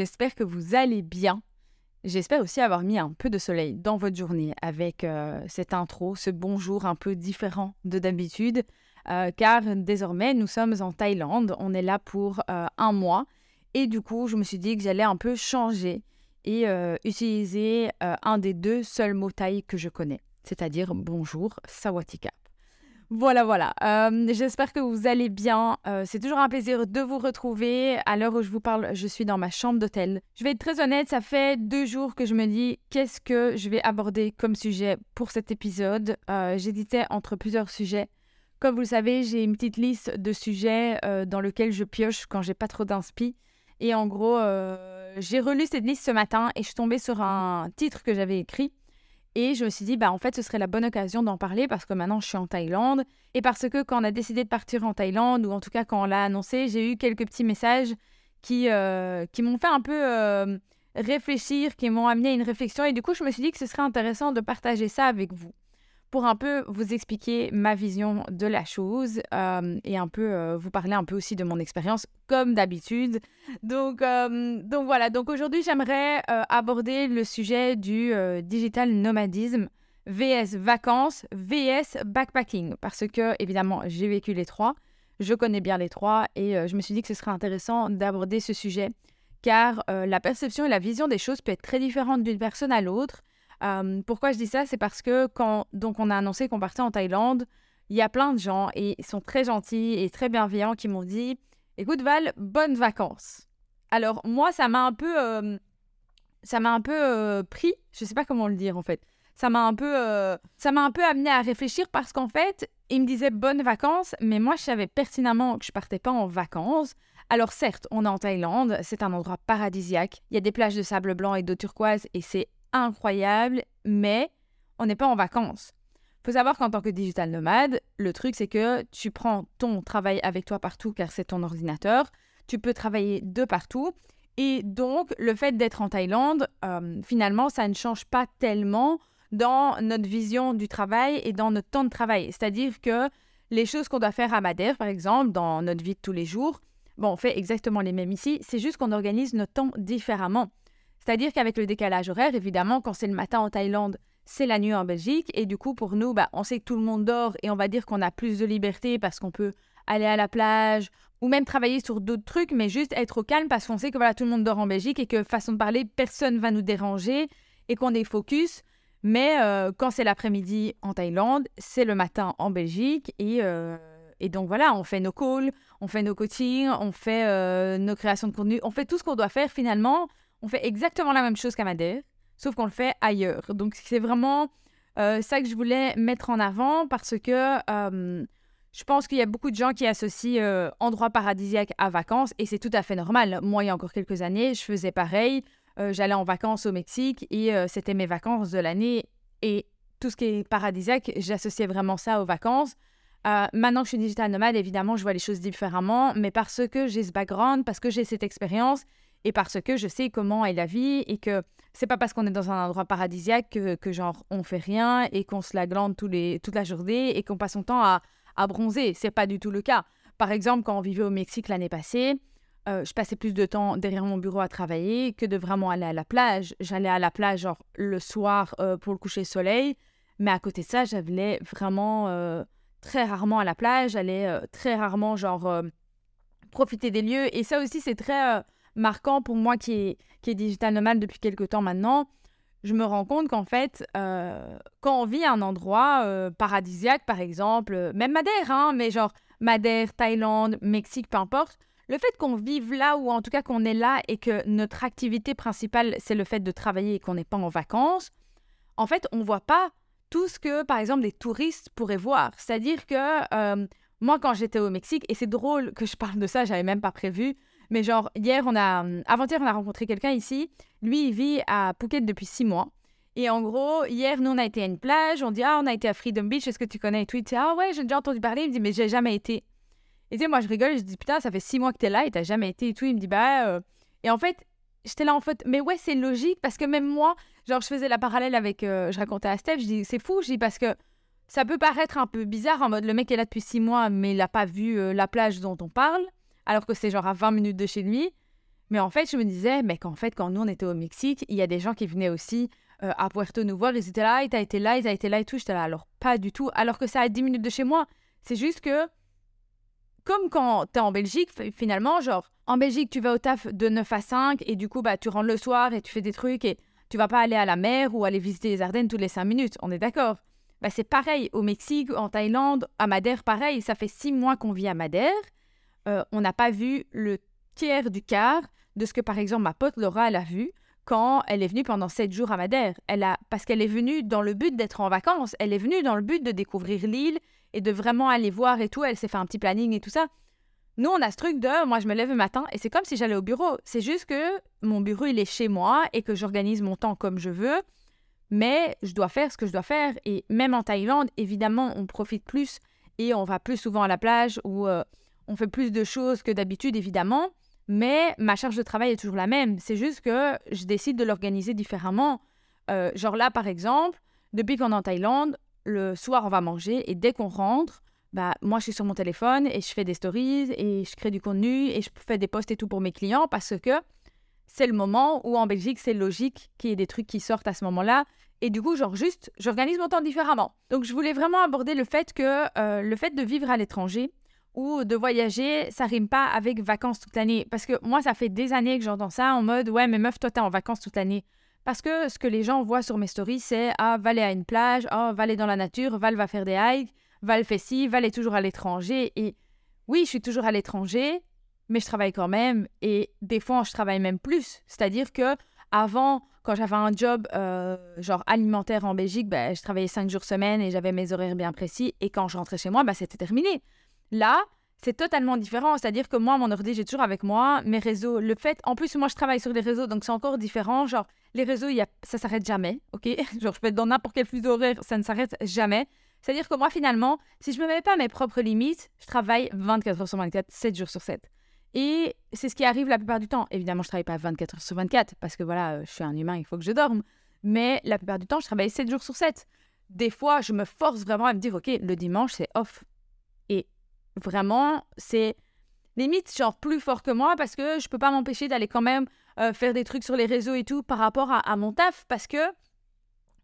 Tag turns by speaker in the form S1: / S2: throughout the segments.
S1: j'espère que vous allez bien. J'espère aussi avoir mis un peu de soleil dans votre journée avec euh, cette intro, ce bonjour un peu différent de d'habitude, euh, car désormais nous sommes en Thaïlande, on est là pour euh, un mois, et du coup je me suis dit que j'allais un peu changer et utiliser un des deux seuls mots thaï que je connais, c'est-à-dire bonjour, sawatika. Voilà, voilà. Euh, j'espère que vous allez bien. Euh, c'est toujours un plaisir de vous retrouver. À l'heure où je vous parle, je suis dans ma chambre d'hôtel. Je vais être très honnête, ça fait deux jours que je me dis qu'est-ce que je vais aborder comme sujet pour cet épisode? Euh, j'hésitais entre plusieurs sujets. Comme vous le savez, j'ai une petite liste de sujets dans lesquels je pioche quand j'ai pas trop d'inspi. Et en gros, j'ai relu cette liste ce matin et je suis tombée sur un titre que j'avais écrit et je me suis dit, bah, en fait, ce serait la bonne occasion d'en parler parce que maintenant, je suis en Thaïlande. Et parce que quand on a décidé de partir en Thaïlande, ou en tout cas quand on l'a annoncé, j'ai eu quelques petits messages qui, euh, qui m'ont fait un peu euh, réfléchir, qui m'ont amené à une réflexion. Et du coup, je me suis dit que ce serait intéressant de partager ça avec vous pour un peu vous expliquer ma vision de la chose euh, et un peu euh, vous parler un peu aussi de mon expérience comme d'habitude. Donc, euh, donc voilà, donc aujourd'hui j'aimerais aborder le sujet du digital nomadisme VS vacances, VS backpacking. Parce que évidemment j'ai vécu les trois, je connais bien les trois et je me suis dit que ce serait intéressant d'aborder ce sujet. Car la perception et la vision des choses peut être très différente d'une personne à l'autre pourquoi je dis ça? C'est parce que quand donc on a annoncé qu'on partait en Thaïlande, il y a plein de gens et ils sont très gentils et très bienveillants qui m'ont dit "Écoute Val, bonnes vacances." Alors moi, ça m'a un peu, ça m'a un peu pris. Je sais pas comment le dire en fait. Ça m'a un peu, ça m'a un peu amené à réfléchir parce qu'en fait, ils me disaient bonnes vacances, mais moi je savais pertinemment que je partais pas en vacances. Alors certes, on est en Thaïlande, c'est un endroit paradisiaque. Il y a des plages de sable blanc et d'eau turquoise et c'est incroyable, mais on n'est pas en vacances. faut savoir qu'en tant que digital nomade, le truc c'est que tu prends ton travail avec toi partout car c'est ton ordinateur, tu peux travailler de partout et donc le fait d'être en Thaïlande, euh, finalement, ça ne change pas tellement dans notre vision du travail et dans notre temps de travail. C'est-à-dire que les choses qu'on doit faire à Madère, par exemple, dans notre vie de tous les jours, bon, on fait exactement les mêmes ici, c'est juste qu'on organise notre temps différemment. C'est-à-dire qu'avec le décalage horaire, évidemment, quand c'est le matin en Thaïlande, c'est la nuit en Belgique. Et du coup, pour nous, bah, on sait que tout le monde dort et on va dire qu'on a plus de liberté parce qu'on peut aller à la plage ou même travailler sur d'autres trucs, mais juste être au calme parce qu'on sait que tout le monde dort en Belgique et que, façon de parler, personne va nous déranger et qu'on est focus. Mais euh, quand c'est l'après-midi en Thaïlande, c'est le matin en Belgique et, euh, et, donc voilà, on fait nos calls, on fait nos coachings, on fait euh, nos créations de contenu, on fait tout ce qu'on doit faire finalement on fait exactement la même chose qu'à Madère, sauf qu'on le fait ailleurs. Donc c'est vraiment euh, ça que je voulais mettre en avant parce que euh, je pense qu'il y a beaucoup de gens qui associent euh, endroit paradisiaque à vacances et c'est tout à fait normal. Moi, il y a encore quelques années, je faisais pareil. J'allais en vacances au Mexique et c'était mes vacances de l'année et tout ce qui est paradisiaque, j'associais vraiment ça aux vacances. maintenant que je suis digital nomade, évidemment, je vois les choses différemment, mais parce que j'ai ce background, parce que j'ai cette expérience et parce que je sais comment est la vie et que c'est pas parce qu'on est dans un endroit paradisiaque que, genre on fait rien et qu'on se la glande toute la journée et qu'on passe son temps à, à bronzer. C'est pas du tout le cas. Par exemple, quand on vivait au Mexique l'année passée, euh, je passais plus de temps derrière mon bureau à travailler que de vraiment aller à la plage. J'allais à la plage genre le soir euh, pour le coucher soleil, mais à côté de ça, j'allais vraiment euh, très rarement à la plage. J'allais très rarement genre profiter des lieux et ça aussi c'est très marquant pour moi qui est, qui est digital nomade depuis quelques temps maintenant, je me rends compte qu'en fait, euh, quand on vit à un endroit euh, paradisiaque, par exemple, euh, même Madère, hein, mais genre Madère, Thaïlande, Mexique, peu importe, le fait qu'on vive là ou en tout cas qu'on est là et que notre activité principale, c'est le fait de travailler et qu'on n'est pas en vacances, en fait, on ne voit pas tout ce que, par exemple, des touristes pourraient voir. C'est-à-dire que moi, quand j'étais au Mexique, et c'est drôle que je parle de ça, j'avais même pas prévu, mais genre, hier, on a. Avant-hier, on a rencontré quelqu'un ici. Lui, il vit à Phuket depuis six mois. Et en gros, hier, nous, on a été à une plage. On dit, ah, on a été à Freedom Beach. Est-ce que tu connais? Et tout Il dit, ah ouais, j'ai déjà entendu parler. Il me dit, mais j'ai jamais été. Et tu sais, moi, je rigole. Je dis, putain, ça fait six mois que t'es là et t'as jamais été et tout. Il me dit, bah. Euh. Et en fait, j'étais là en fait, mais ouais, c'est logique parce que même moi, genre, je faisais la parallèle avec. Euh, je racontais à Steph. Je dis, c'est fou. Je dis, parce que ça peut paraître un peu bizarre en mode, le mec est là depuis six mois, mais il n'a pas vu euh, la plage dont on parle alors que c'est genre à 20 minutes de chez lui. Mais en fait, je me disais, mais qu'en fait, quand nous, on était au Mexique, il y a des gens qui venaient aussi euh, à Puerto nous voir, ils étaient là, ils été là, ils été là et tout. J'étais là, alors pas du tout. Alors que ça à 10 minutes de chez moi. C'est juste que, comme quand t'es en Belgique, finalement, genre, en Belgique, tu vas au taf de 9 à 5 et du coup, bah, tu rentres le soir et tu fais des trucs et tu vas pas aller à la mer ou aller visiter les Ardennes toutes les 5 minutes. On est d'accord bah, c'est pareil au Mexique, en Thaïlande, à Madère, pareil. Ça fait six mois qu'on vit à Madère. Euh, on n'a pas vu le tiers du quart de ce que, par exemple, ma pote Laura, elle a vu quand elle est venue pendant sept jours à Madère. Elle a, parce qu'elle est venue dans le but d'être en vacances. Elle est venue dans le but de découvrir l'île et de vraiment aller voir et tout. Elle s'est fait un petit planning et tout ça. Nous, on a ce truc de, moi, je me lève le matin et c'est comme si j'allais au bureau. C'est juste que mon bureau, il est chez moi et que j'organise mon temps comme je veux. Mais je dois faire ce que je dois faire. Et même en Thaïlande, évidemment, on profite plus et on va plus souvent à la plage ou euh, on fait plus de choses que d'habitude, évidemment. Mais ma charge de travail est toujours la même. C'est juste que je décide de l'organiser différemment. Euh, genre là, par exemple, depuis qu'on est en Thaïlande, le soir, on va manger et dès qu'on rentre, bah, moi, je suis sur mon téléphone et je fais des stories et je crée du contenu et je fais des posts et tout pour mes clients parce que c'est le moment où en Belgique, c'est logique qu'il y ait des trucs qui sortent à ce moment-là. Et du coup, genre juste, j'organise mon temps différemment. Donc, je voulais vraiment aborder le fait que euh, le fait de vivre à l'étranger ou de voyager, ça rime pas avec vacances toute l'année. Parce que moi, ça fait des années que j'entends ça en mode, ouais, mais meuf, toi, t'es en vacances toute l'année. Parce que ce que les gens voient sur mes stories, c'est, ah, va aller à une plage, ah, va aller dans la nature, Val va faire des hikes, Val fait ci, Val est toujours à l'étranger. Et oui, je suis toujours à l'étranger, mais je travaille quand même et des fois je travaille même plus. C'est-à-dire que avant, quand j'avais un job euh, genre alimentaire en Belgique, ben, je travaillais cinq jours semaine et j'avais mes horaires bien précis. Et quand je rentrais chez moi, ben, c'était terminé. Là, c'est totalement différent. C'est-à-dire que moi, mon ordi, j'ai toujours avec moi mes réseaux. Le fait, en plus, moi, je travaille sur les réseaux, donc c'est encore différent. Genre, les réseaux, y a, ça s'arrête jamais, ok? Genre, je peux être dans n'importe quel flux horaire, ça ne s'arrête jamais. C'est-à-dire que moi, finalement, si je me mets pas mes propres limites, je travaille 24 heures sur 24, 7 jours sur 7. Et c'est ce qui arrive la plupart du temps. Évidemment, je travaille pas 24 heures sur 24 parce que voilà, je suis un humain, il faut que je dorme. Mais la plupart du temps, je travaille 7 jours sur 7. Des fois, je me force vraiment à me dire, OK, le dimanche, c'est off. Et vraiment, c'est limite genre plus fort que moi parce que je peux pas m'empêcher d'aller quand même euh, faire des trucs sur les réseaux et tout par rapport à, mon taf parce que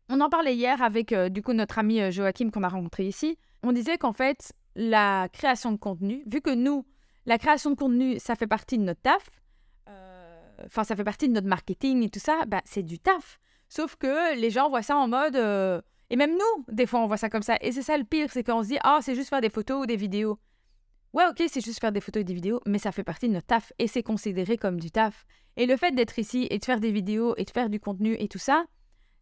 S1: on en parlait hier avec euh, du coup notre ami Joachim qu'on a rencontré ici. On disait qu'en fait, la création de contenu, vu que nous, la création de contenu, ça fait partie de notre taf. Euh, enfin, ça fait partie de notre marketing et tout ça. Bah, c'est du taf. Sauf que les gens voient ça en mode. Euh, et même nous, des fois, on voit ça comme ça. Et c'est ça le pire, c'est qu'on se dit, ah, c'est juste faire des photos ou des vidéos. Ouais, ok, c'est juste faire des photos et des vidéos, mais ça fait partie de notre taf et c'est considéré comme du taf. Et le fait d'être ici et de faire des vidéos et de faire du contenu et tout ça,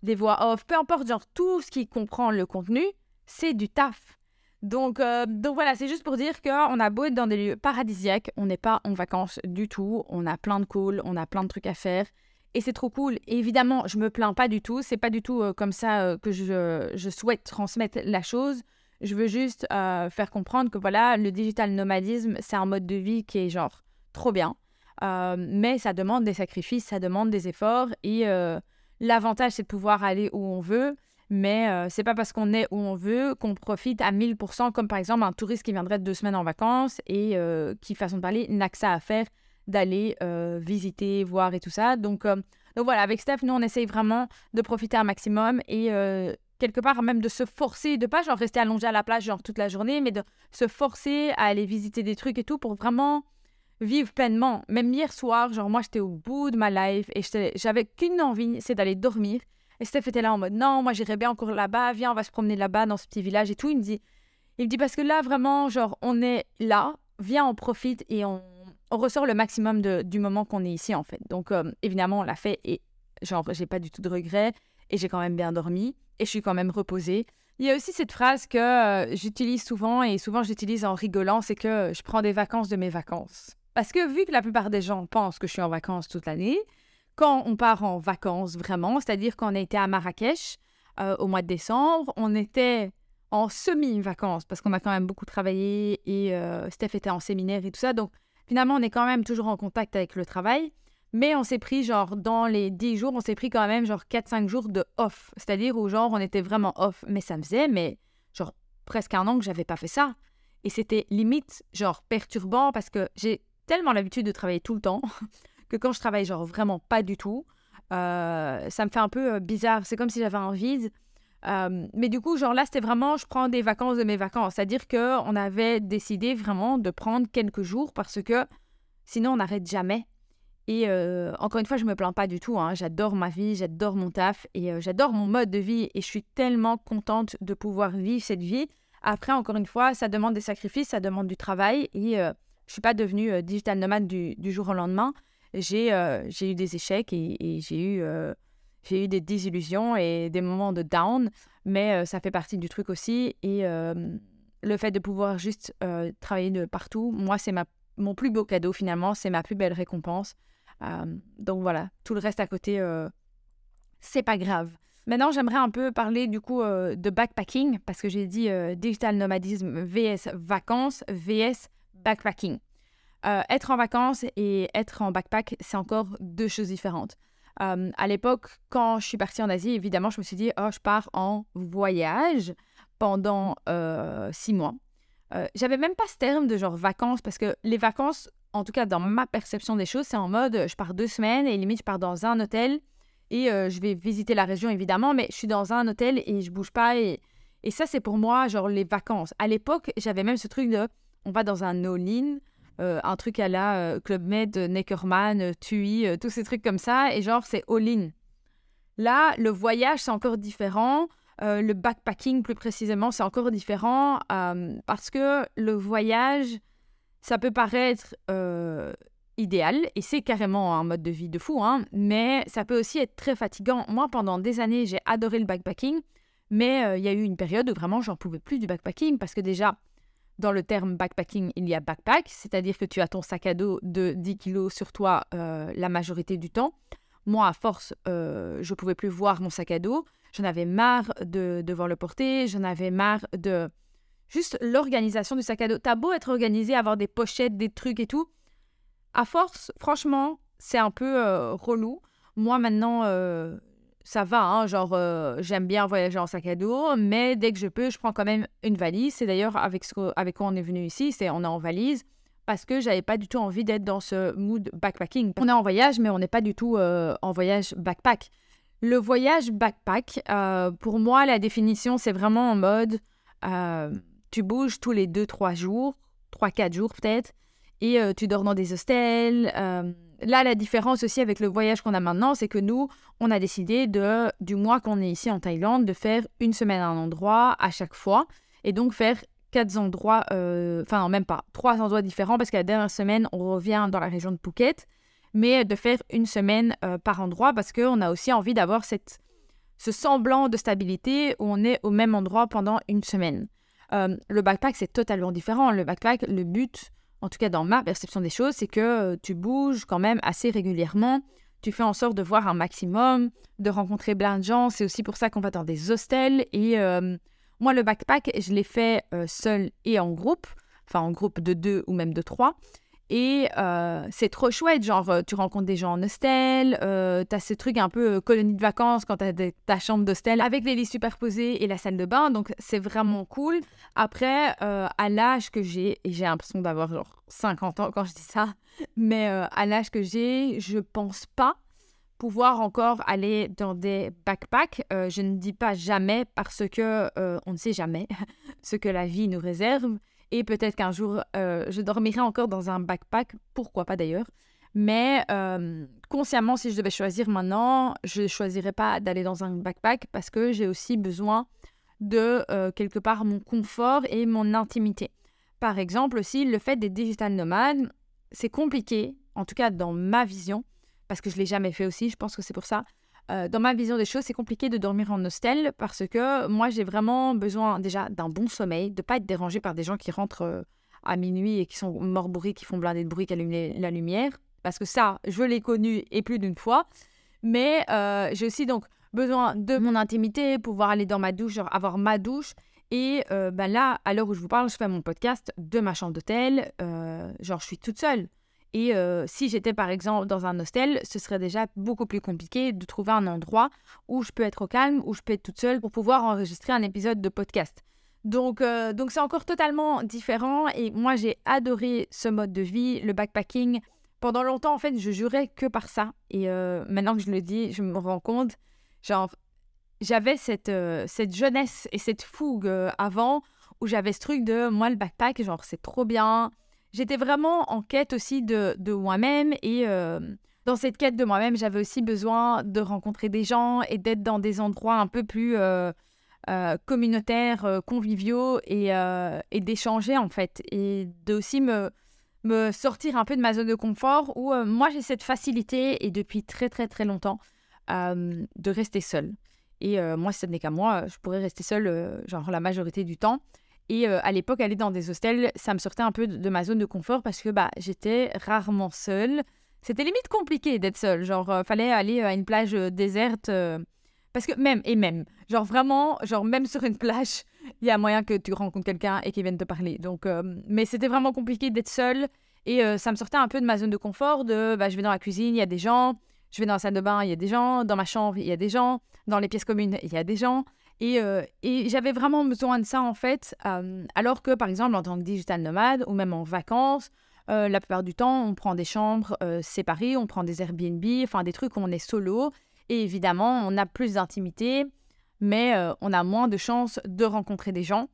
S1: des voix off, peu importe, genre tout ce qui comprend le contenu, c'est du taf. Donc, euh, donc voilà, c'est juste pour dire qu'on a beau être dans des lieux paradisiaques, on n'est pas en vacances du tout, on a plein de calls, on a plein de trucs à faire. Et c'est trop cool. Et évidemment, je me plains pas du tout. C'est pas du tout euh, comme ça euh, que je, je, souhaite transmettre la chose. Je veux juste faire comprendre que voilà, le digital nomadisme, c'est un mode de vie qui est genre trop bien. mais ça demande des sacrifices, ça demande des efforts. Et l'avantage, c'est de pouvoir aller où on veut. Mais euh, c'est pas parce qu'on est où on veut qu'on profite à 1000%, comme par exemple un touriste qui viendrait deux semaines en vacances et euh, qui, façon de parler, n'a que ça à faire d'aller euh, visiter, voir et tout ça. Donc, donc voilà, avec Steph, nous, on essaye vraiment de profiter un maximum et quelque part même de se forcer, de pas genre rester allongé à la plage genre toute la journée, mais de se forcer à aller visiter des trucs et tout pour vraiment vivre pleinement. Même hier soir, genre moi j'étais au bout de ma life et j'avais qu'une envie, c'est d'aller dormir. Et Steph était là en mode non, moi j'irais bien encore là-bas, viens, on va se promener là-bas dans ce petit village et tout. Il me dit, il me dit parce que là vraiment, genre, on est là, viens, on profite et on, ressort le maximum de, du moment qu'on est ici en fait. Donc euh, évidemment, on l'a fait et genre, j'ai pas du tout de regrets et j'ai quand même bien dormi et je suis quand même reposée. Il y a aussi cette phrase que euh, j'utilise souvent et souvent j'utilise en rigolant, c'est que je prends des vacances de mes vacances. Parce que vu que la plupart des gens pensent que je suis en vacances toute l'année, quand on part en vacances vraiment, c'est-à-dire qu'on a été à Marrakech euh, au mois de décembre, on était en semi-vacances parce qu'on a quand même beaucoup travaillé et euh, Steph était en séminaire et tout ça. Donc finalement, on est quand même toujours en contact avec le travail. Mais on s'est pris, genre, dans les 10 jours, on s'est pris quand même, genre, 4-5 jours de off. C'est-à-dire où, genre, on était vraiment off. Mais ça me faisait, mais, genre, presque un an que j'avais pas fait ça. Et c'était limite, genre, perturbant parce que j'ai tellement l'habitude de travailler tout le temps que quand je travaille, genre vraiment pas du tout. Euh, ça me fait un peu bizarre. C'est comme si j'avais un vide. mais du coup, genre là, c'était vraiment, je prends des vacances de mes vacances. C'est-à-dire qu'on avait décidé vraiment de prendre quelques jours parce que sinon, on n'arrête jamais. Et encore une fois, je me plains pas du tout. Hein. J'adore ma vie, j'adore mon taf et j'adore mon mode de vie. Et je suis tellement contente de pouvoir vivre cette vie. Après, encore une fois, ça demande des sacrifices, ça demande du travail. Et je suis pas devenue digital nomade du, jour au lendemain. J'ai eu des échecs et, j'ai eu des désillusions et des moments de down. Mais ça fait partie du truc aussi. Et le fait de pouvoir juste travailler de partout, moi, c'est mon plus beau cadeau finalement. C'est ma plus belle récompense. Euh, donc voilà, tout le reste à côté, euh, c'est pas grave. Maintenant, j'aimerais un peu parler du coup euh, de backpacking parce que j'ai dit digital nomadisme vs vacances vs backpacking. être en vacances et être en backpack, c'est encore deux choses différentes. à l'époque, quand je suis partie en Asie, évidemment, je me suis dit, oh, je pars en voyage pendant six mois. J'avais même pas ce terme de genre vacances parce que les vacances, en tout cas dans ma perception des choses, c'est en mode je pars deux semaines et limite je pars dans un hôtel et euh, je vais visiter la région évidemment, mais je suis dans un hôtel et je bouge pas et, ça c'est pour moi genre les vacances. À l'époque, j'avais même ce truc de on va dans un all-in, euh, un truc à la euh, Club Med, Neckerman, TUI, tous ces trucs comme ça et genre c'est all-in. Là, le voyage c'est encore différent. le backpacking, plus précisément, c'est encore différent parce que le voyage, ça peut paraître euh, idéal, et c'est carrément un mode de vie de fou, hein, mais ça peut aussi être très fatigant. Moi, pendant des années, j'ai adoré le backpacking, mais euh, il y a eu une période où vraiment j'en pouvais plus du backpacking, parce que déjà, dans le terme backpacking, il y a backpack, c'est-à-dire que tu as ton sac à dos de 10 kilos sur toi euh, la majorité du temps. Moi, à force, je pouvais plus voir mon sac à dos. J'en avais marre de devoir le porter. J'en avais marre de Juste l'organisation du sac à dos. T'as beau être organisé, avoir des pochettes, des trucs et tout. À force, franchement, c'est un peu euh, relou. Moi, maintenant, euh, ça va. Hein, genre, euh, j'aime bien voyager en sac à dos, mais dès que je peux, je prends quand même une valise. C'est d'ailleurs avec, ce, avec quoi on est venu ici, c'est on est en valise parce que j'avais pas du tout envie d'être dans ce mood backpacking. On est en voyage, mais on n'est pas du tout en voyage backpack. Le voyage backpack, pour moi, la définition, c'est vraiment en mode tu bouges tous les 2-3 jours, 3-4 jours peut-être, et euh, tu dors dans des hostels. Euh, là, la différence aussi avec le voyage qu'on a maintenant, c'est que nous, on a décidé de, du mois qu'on est ici en Thaïlande, de faire une semaine à un endroit à chaque fois, et donc faire quatre endroits, euh, enfin même pas, trois endroits différents, parce que la dernière semaine, on revient dans la région de Phuket, mais de faire une semaine par endroit, parce qu'on a aussi envie d'avoir cette, ce semblant de stabilité où on est au même endroit pendant une semaine. Euh, le backpack, c'est totalement différent. Le backpack, le but, en tout cas dans ma perception des choses, c'est que euh, tu bouges quand même assez régulièrement. Tu fais en sorte de voir un maximum, de rencontrer plein de gens. C'est aussi pour ça qu'on va dans des hostels. Et euh, moi, le backpack, je l'ai fait seul et en groupe, enfin en groupe de deux ou même de trois. Et euh, c'est trop chouette, genre euh, tu rencontres des gens en hostel, euh, tu as ce truc un peu colonie de vacances quand tu as ta chambre d'hostel avec les lits superposés et la salle de bain, donc c'est vraiment cool. Après, à l'âge que j'ai, et j'ai l'impression d'avoir genre 50 ans quand je dis ça, mais à l'âge que j'ai, je pense pas pouvoir encore aller dans des backpacks. je ne dis pas jamais parce que on ne sait jamais ce que la vie nous réserve. Et peut-être qu'un jour, euh, je dormirai encore dans un backpack, pourquoi pas d'ailleurs. Mais euh, consciemment, si je devais choisir maintenant, je ne choisirais pas d'aller dans un backpack parce que j'ai aussi besoin de euh, quelque part mon confort et mon intimité. Par exemple aussi, le fait des digital nomades, c'est compliqué, en tout cas dans ma vision, parce que je ne l'ai jamais fait aussi, je pense que c'est pour ça. Euh, dans ma vision des choses, c'est compliqué de dormir en hostel parce que moi, j'ai vraiment besoin déjà d'un bon sommeil, de pas être dérangé par des gens qui rentrent euh, à minuit et qui sont morts qui font blinder de bruit, qui allument la lumière. Parce que ça, je l'ai connu et plus d'une fois. Mais euh, j'ai aussi donc besoin de mon intimité, pouvoir aller dans ma douche, avoir ma douche. Et ben là, à l'heure où je vous parle, je fais mon podcast de ma chambre d'hôtel. genre, je suis toute seule. Et euh, si j'étais par exemple dans un hostel, ce serait déjà beaucoup plus compliqué de trouver un endroit où je peux être au calme, où je peux être toute seule pour pouvoir enregistrer un épisode de podcast. Donc, euh, donc c'est encore totalement différent. Et moi, j'ai adoré ce mode de vie, le backpacking, pendant longtemps, en fait, je jurais que par ça. Et euh, maintenant que je le dis, je me rends compte, genre, j'avais cette, cette jeunesse et cette fougue avant où j'avais ce truc de moi, le backpack, genre, c'est trop bien. J'étais vraiment en quête aussi de, moi-même et dans cette quête de moi-même, j'avais aussi besoin de rencontrer des gens et d'être dans des endroits un peu plus communautaires, conviviaux et, d'échanger en fait. Et de aussi me, sortir un peu de ma zone de confort où euh, moi j'ai cette facilité et depuis très très très longtemps euh, de rester seule. Et euh, moi, si ce n'est qu'à moi, je pourrais rester seule genre la majorité du temps. Et à l'époque, aller dans des hostels, ça me sortait un peu de, ma zone de confort parce que bah, j'étais rarement seule. C'était limite compliqué d'être seule. Genre, fallait aller à une plage déserte. parce que même, et même, genre vraiment, genre même sur une plage, il y a moyen que tu rencontres quelqu'un et qu'il vienne te parler. Donc, euh, mais c'était vraiment compliqué d'être seule et euh, ça me sortait un peu de ma zone de confort. De, bah, je vais dans la cuisine, il y a des gens. Je vais dans la salle de bain, il y a des gens. Dans ma chambre, il y a des gens. Dans les pièces communes, il y a des gens. Et, euh, et j'avais vraiment besoin de ça en fait. alors que par exemple en tant que digital nomade ou même en vacances, la plupart du temps, on prend des chambres séparées, on prend des Airbnb, enfin des trucs où on est solo. Et évidemment, on a plus d'intimité mais euh, on a moins de chances de rencontrer des gens.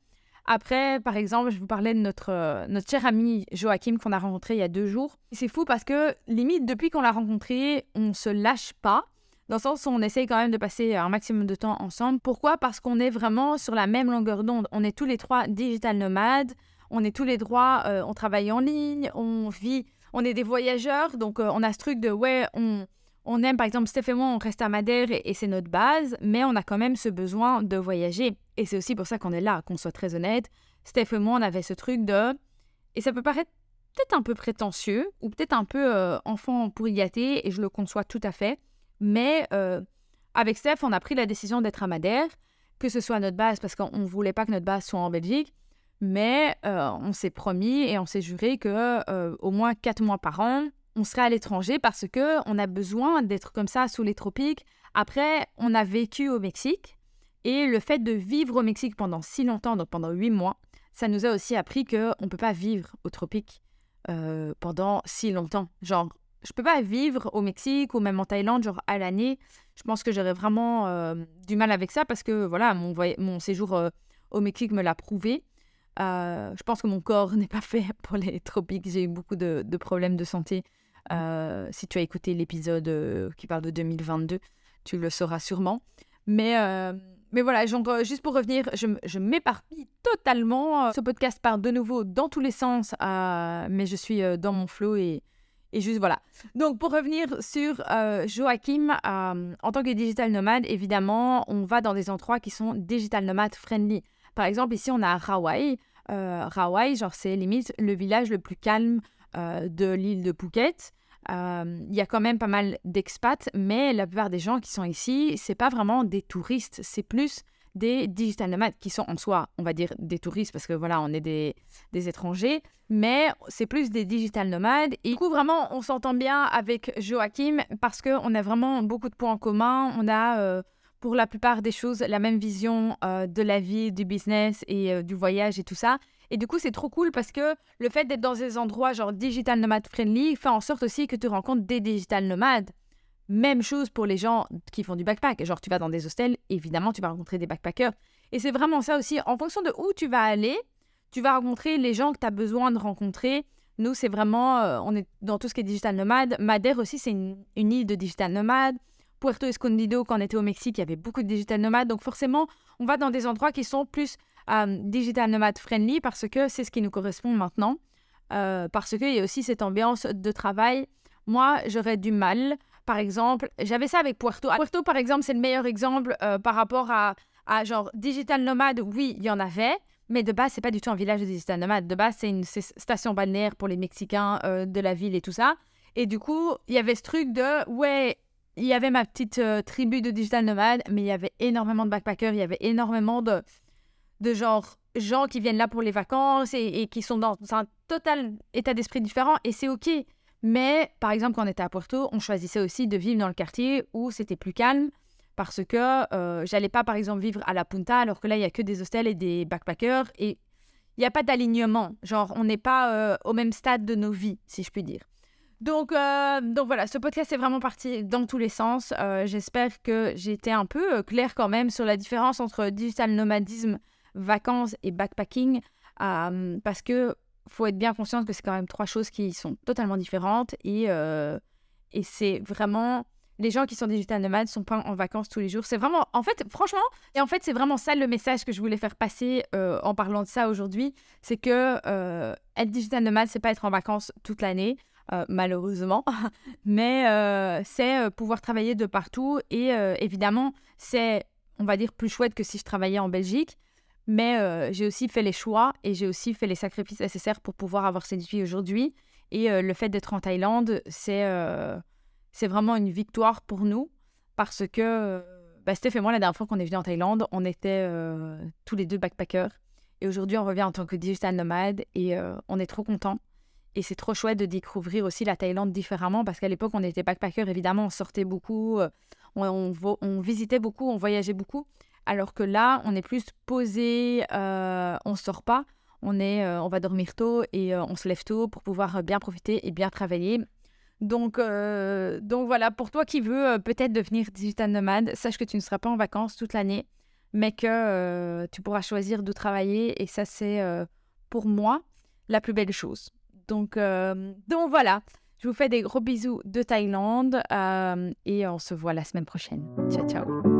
S1: Après, par exemple, je vous parlais de notre, euh, notre cher ami Joachim qu'on a rencontré il y a deux jours. C'est fou parce que, limite, depuis qu'on l'a rencontré, on se lâche pas. Dans le sens où on essaye quand même de passer un maximum de temps ensemble. Pourquoi? Parce qu'on est vraiment sur la même longueur d'onde. On est tous les trois digital nomades. On est tous les trois, euh, on travaille en ligne, on vit, on est des voyageurs. Donc, on a ce truc de, ouais, on, on aime, par exemple, Steph et moi, on reste à Madère et, c'est notre base, mais on a quand même ce besoin de voyager. Et c'est aussi pour ça qu'on est là, qu'on soit très honnête. Steph et moi, on avait ce truc de... Et ça peut paraître peut-être un peu prétentieux ou peut-être un peu euh, enfant pour y gâter, et je le conçois tout à fait. Mais euh, avec Steph, on a pris la décision d'être à Madère, que ce soit notre base, parce qu'on ne voulait pas que notre base soit en Belgique. Mais euh, on s'est promis et on s'est juré que au moins quatre mois par an, on serait à l'étranger parce que on a besoin d'être comme ça sous les tropiques. Après, on a vécu au Mexique et le fait de vivre au Mexique pendant si longtemps, donc pendant huit mois, ça nous a aussi appris que on peut pas vivre au tropique euh, pendant si longtemps. Genre, je peux pas vivre au Mexique ou même en Thaïlande genre à l'année. Je pense que j'aurais vraiment euh, du mal avec ça parce que voilà, mon, séjour euh, au Mexique me l'a prouvé. je pense que mon corps n'est pas fait pour les tropiques. J'ai eu beaucoup de, problèmes de santé euh, si tu as écouté l'épisode euh, qui parle de 2022, tu le sauras sûrement. Mais, euh, mais voilà, juste pour revenir, je, je m'éparpille totalement. Ce podcast part de nouveau dans tous les sens, mais je suis dans mon flow et, et juste voilà. Donc pour revenir sur Joachim, en tant que digital nomade, évidemment, on va dans des endroits qui sont digital nomade friendly. Par exemple, ici on a Hawaï. Hawaï, genre c'est limite le village le plus calme euh, de l'île de Phuket. Euh, il y a quand même pas mal d'expats, mais la plupart des gens qui sont ici, c'est pas vraiment des touristes, c'est plus des digital nomades qui sont en soi, on va dire, des touristes parce que voilà, on est des, des étrangers, mais c'est plus des digital nomades. Et du coup, vraiment, on s'entend bien avec Joachim parce qu'on a vraiment beaucoup de points en commun. On a, euh, pour la plupart des choses, la même vision de la vie, du business et du voyage et tout ça. Et du coup, c'est trop cool parce que le fait d'être dans des endroits genre digital nomade friendly fait en sorte aussi que tu rencontres des digital nomades. Même chose pour les gens qui font du backpack. Genre, tu vas dans des hostels, évidemment, tu vas rencontrer des backpackers. Et c'est vraiment ça aussi. En fonction de où tu vas aller, tu vas rencontrer les gens que tu as besoin de rencontrer. Nous, c'est vraiment, euh, on est dans tout ce qui est digital nomade. Madère aussi, c'est une, île de digital nomade. Puerto Escondido, quand on était au Mexique, il y avait beaucoup de digital nomades. Donc forcément, on va dans des endroits qui sont plus euh, digital nomade friendly parce que c'est ce qui nous correspond maintenant. Euh, parce qu'il y a aussi cette ambiance de travail. Moi, j'aurais du mal. Par exemple, j'avais ça avec Puerto. Puerto, par exemple, c'est le meilleur exemple euh, par rapport à, genre digital nomade. Oui, il y en avait. Mais de base, c'est pas du tout un village de digital nomade. De base, c'est une station balnéaire pour les Mexicains de la ville et tout ça. Et du coup, il y avait ce truc de ouais, il y avait ma petite tribu de digital nomade, mais il y avait énormément de backpackers, il y avait énormément de, de genre gens qui viennent là pour les vacances et, qui sont dans un total état d'esprit différent et c'est ok. Mais par exemple, quand on était à Puerto, on choisissait aussi de vivre dans le quartier où c'était plus calme parce que euh, j'allais pas par exemple vivre à la Punta alors que là il y a que des hostels et des backpackers et il n'y a pas d'alignement. Genre on n'est pas euh, au même stade de nos vies, si je puis dire. Donc, euh, donc voilà, ce podcast est vraiment parti dans tous les sens. Euh, j'espère que été un peu claire quand même sur la différence entre digital nomadisme, vacances et backpacking. parce que faut être bien conscient que c'est quand même trois choses qui sont totalement différentes. Et, et c'est vraiment les gens qui sont digital nomades sont pas en vacances tous les jours. C'est vraiment, en fait, franchement, et en fait, c'est vraiment ça le message que je voulais faire passer euh, en parlant de ça aujourd'hui, c'est que euh, être digital nomade, c'est pas être en vacances toute l'année, euh, malheureusement, mais c'est pouvoir travailler de partout et évidemment, c'est, on va dire, plus chouette que si je travaillais en Belgique. Mais j'ai aussi fait les choix et j'ai aussi fait les sacrifices nécessaires pour pouvoir avoir cette vie aujourd'hui. Et le fait d'être en Thaïlande, c'est c'est vraiment une victoire pour nous parce que bah, Steph et moi, la dernière fois qu'on est venu en Thaïlande, on était euh, tous les deux backpackers. Et aujourd'hui, on revient en tant que digital nomade et euh, on est trop contents. Et c'est trop chouette de découvrir aussi la Thaïlande différemment parce qu'à l'époque, on était backpackers, évidemment, on sortait beaucoup, euh, on, visitait beaucoup, on voyageait beaucoup. Alors que là, on est plus posé, on sort pas, on, est, on va dormir tôt et on se lève tôt pour pouvoir bien profiter et bien travailler. Donc, euh, donc voilà, pour toi qui veux euh, peut-être devenir digital nomade, sache que tu ne seras pas en vacances toute l'année, mais que euh, tu pourras choisir de travailler et ça c'est pour moi la plus belle chose. Donc, donc voilà, je vous fais des gros bisous de Thaïlande et on se voit la semaine prochaine. Ciao ciao.